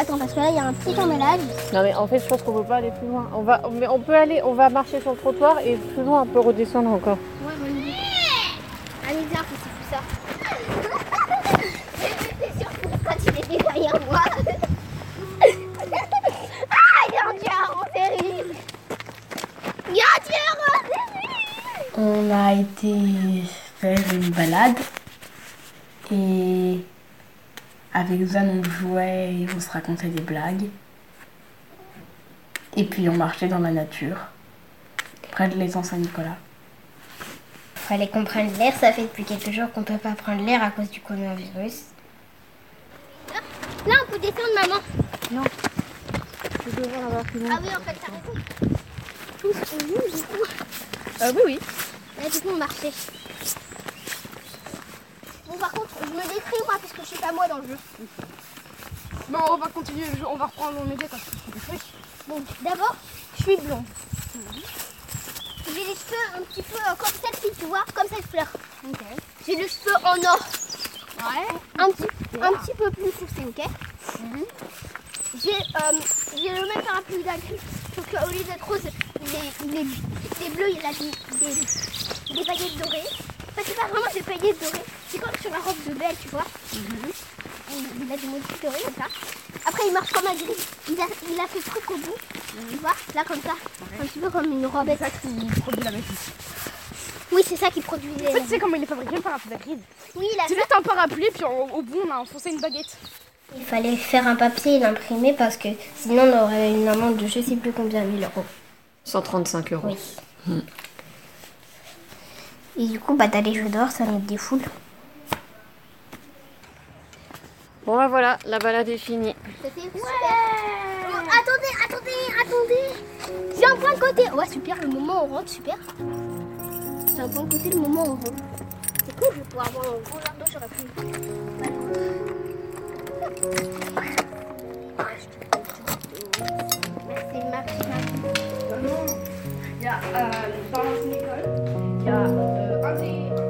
Attends, parce que là, il y a un petit emballage. Non mais en fait je pense qu'on peut pas aller plus loin. On va, mais on peut aller, on va marcher sur le trottoir et plus loin on peut redescendre encore. Ouais, bonne idée. Allez, viens, ci, fais ça. J'étais sûre que quand il était derrière moi. ah, il y a un diable en terrible. Il y a un diable en terrible. On a été faire une balade et avec Zan on jouait et on se racontait des blagues. Et puis on marchait dans la nature, près de l'étang Saint-Nicolas. Fallait qu'on prenne l'air, ça fait depuis quelques jours qu'on peut pas prendre l'air à cause du coronavirus. Là, on peut descendre, maman. Je devrais en avoir plus loin. Ah oui, en fait, t'as raison. Tous, on bouge, du coup. Euh, oui oui. Là, du coup, on marchait. Je me décris ou pas Parce que je suis pas moi dans le jeu. Bon, on va continuer le jeu, on va reprendre mon idée quand Bon, d'abord, je suis blonde. J'ai les cheveux un petit peu euh, comme celle-ci, tu vois, comme cette fleur. J'ai les cheveux en or. Ouais. Un petit, un petit peu plus foncé, ok? J'ai euh, j'ai le même parapluie d'agri, sauf qu'au lieu d'être rose, il est, bleu, il a des, des, des paillettes dorées. Enfin, c'est pas vraiment des paillettes dorées, c'est comme sur la robe de Belle, tu vois. Il, il a des motifs dorés comme ça. Après, il marche comme un gris. Il a, il a fait truc au bout, tu vois, là comme ça. Un petit peu comme une robette. C'est ça qui produit la métis. Oui, c'est ça qui produit les... En fait, tu sais comment il est fabriqué le parapluie d'Agrid Oui, il a C'est juste un parapluie, puis au bout, on a enfoncé une baguette. Il fallait faire un papier et l'imprimer parce que sinon on aurait une amende de je sais plus combien mille euros. 135 euros. Oui. Et du coup, bah, d'aller jouer dehors, ça nous défoule. Bon bah voilà, la balade est finie. C'était super. Oh, attendez, attendez, attendez. J'ai un point de côté. Ouais, super, le moment où on rentre, super. J'ai un point de côté, le moment où on rentre. C'est cool, je vais pouvoir avoir un gros d'eau, j'aurais pu. Merci, merci, merci. Il y a euh, Rosie.